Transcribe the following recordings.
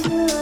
love.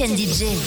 D'Etienne DJ.